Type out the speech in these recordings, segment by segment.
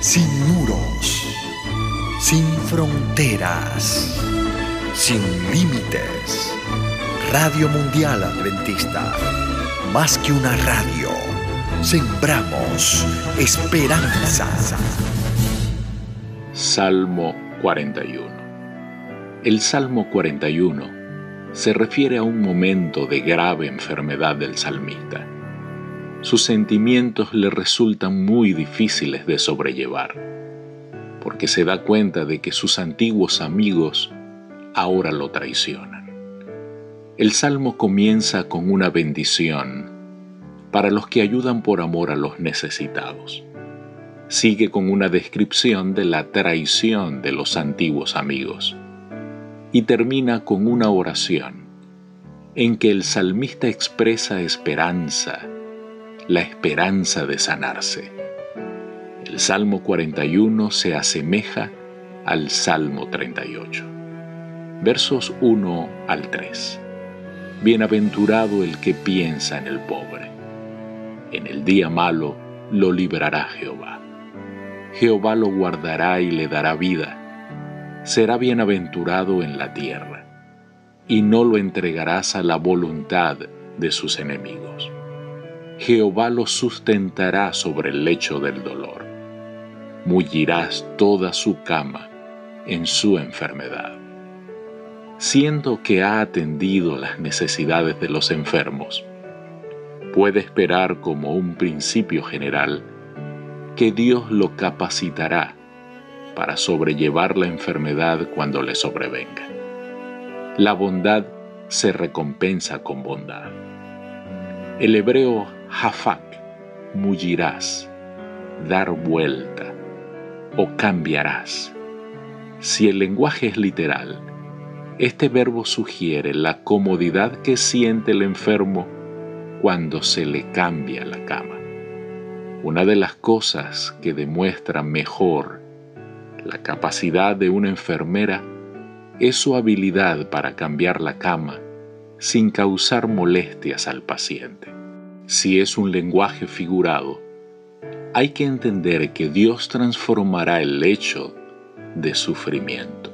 sin muros, sin fronteras, sin límites. Radio Mundial Adventista, más que una radio, sembramos esperanza. Salmo 41 El Salmo 41 se refiere a un momento de grave enfermedad del salmista sus sentimientos le resultan muy difíciles de sobrellevar, porque se da cuenta de que sus antiguos amigos ahora lo traicionan. El salmo comienza con una bendición para los que ayudan por amor a los necesitados. Sigue con una descripción de la traición de los antiguos amigos y termina con una oración en que el salmista expresa esperanza la esperanza de sanarse. El Salmo 41 se asemeja al Salmo 38. Versos 1 al 3. Bienaventurado el que piensa en el pobre. En el día malo lo librará Jehová. Jehová lo guardará y le dará vida. Será bienaventurado en la tierra, y no lo entregarás a la voluntad de sus enemigos. Jehová lo sustentará sobre el lecho del dolor. Mullirás toda su cama en su enfermedad. Siendo que ha atendido las necesidades de los enfermos, puede esperar como un principio general que Dios lo capacitará para sobrellevar la enfermedad cuando le sobrevenga. La bondad se recompensa con bondad. El hebreo Hafak, mullirás, dar vuelta o cambiarás. Si el lenguaje es literal, este verbo sugiere la comodidad que siente el enfermo cuando se le cambia la cama. Una de las cosas que demuestra mejor la capacidad de una enfermera es su habilidad para cambiar la cama sin causar molestias al paciente si es un lenguaje figurado, hay que entender que Dios transformará el hecho de sufrimiento.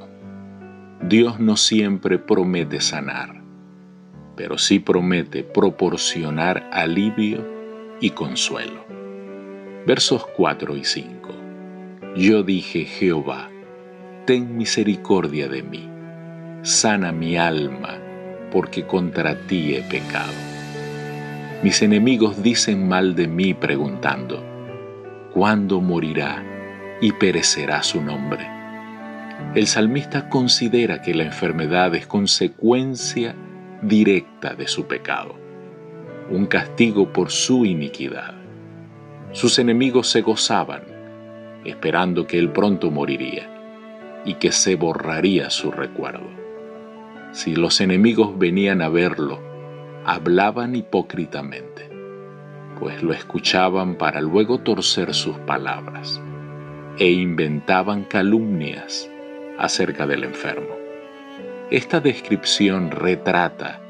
Dios no siempre promete sanar, pero sí promete proporcionar alivio y consuelo. Versos 4 y 5. Yo dije, Jehová, ten misericordia de mí, sana mi alma, porque contra ti he pecado. Mis enemigos dicen mal de mí preguntando, ¿cuándo morirá y perecerá su nombre? El salmista considera que la enfermedad es consecuencia directa de su pecado, un castigo por su iniquidad. Sus enemigos se gozaban, esperando que él pronto moriría y que se borraría su recuerdo. Si los enemigos venían a verlo, hablaban hipócritamente, pues lo escuchaban para luego torcer sus palabras, e inventaban calumnias acerca del enfermo. Esta descripción retrata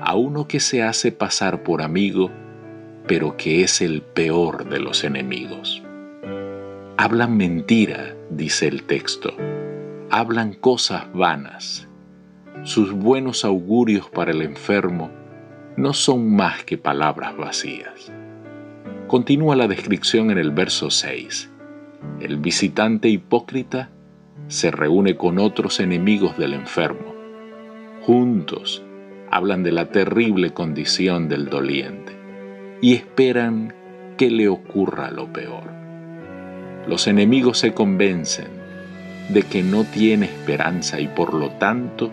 a uno que se hace pasar por amigo, pero que es el peor de los enemigos. Hablan mentira, dice el texto, hablan cosas vanas. Sus buenos augurios para el enfermo no son más que palabras vacías. Continúa la descripción en el verso 6. El visitante hipócrita se reúne con otros enemigos del enfermo. Juntos hablan de la terrible condición del doliente y esperan que le ocurra lo peor. Los enemigos se convencen de que no tiene esperanza y por lo tanto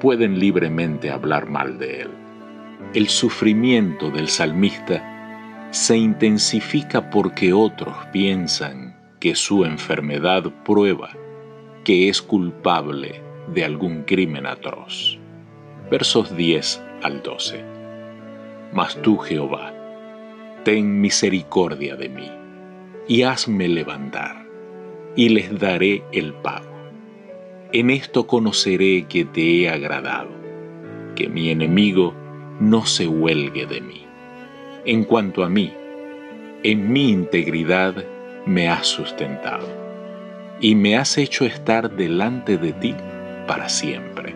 pueden libremente hablar mal de él el sufrimiento del salmista se intensifica porque otros piensan que su enfermedad prueba que es culpable de algún crimen atroz. Versos 10 al 12. Mas tú, Jehová, ten misericordia de mí, y hazme levantar, y les daré el pago. En esto conoceré que te he agradado, que mi enemigo no se huelgue de mí. En cuanto a mí, en mi integridad me has sustentado y me has hecho estar delante de ti para siempre.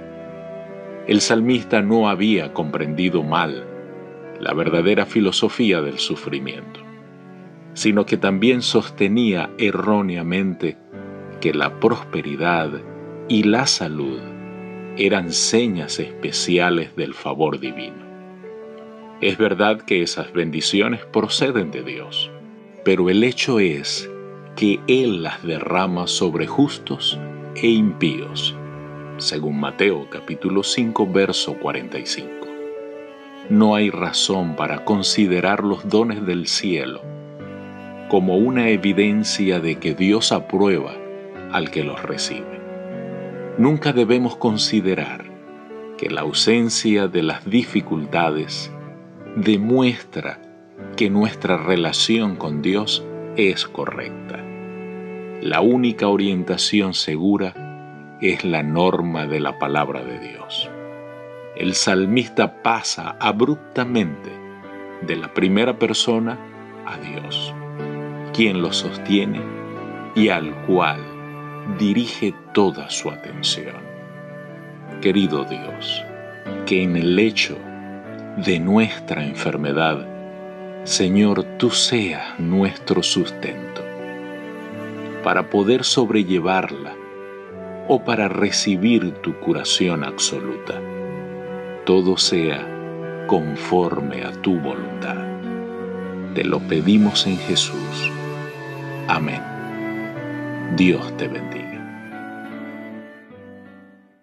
El salmista no había comprendido mal la verdadera filosofía del sufrimiento, sino que también sostenía erróneamente que la prosperidad y la salud eran señas especiales del favor divino. Es verdad que esas bendiciones proceden de Dios, pero el hecho es que Él las derrama sobre justos e impíos, según Mateo capítulo 5 verso 45. No hay razón para considerar los dones del cielo como una evidencia de que Dios aprueba al que los recibe. Nunca debemos considerar que la ausencia de las dificultades demuestra que nuestra relación con Dios es correcta. La única orientación segura es la norma de la palabra de Dios. El salmista pasa abruptamente de la primera persona a Dios, quien lo sostiene y al cual dirige toda su atención. Querido Dios, que en el hecho de nuestra enfermedad, Señor, tú seas nuestro sustento, para poder sobrellevarla o para recibir tu curación absoluta. Todo sea conforme a tu voluntad. Te lo pedimos en Jesús. Amén. Dios te bendiga.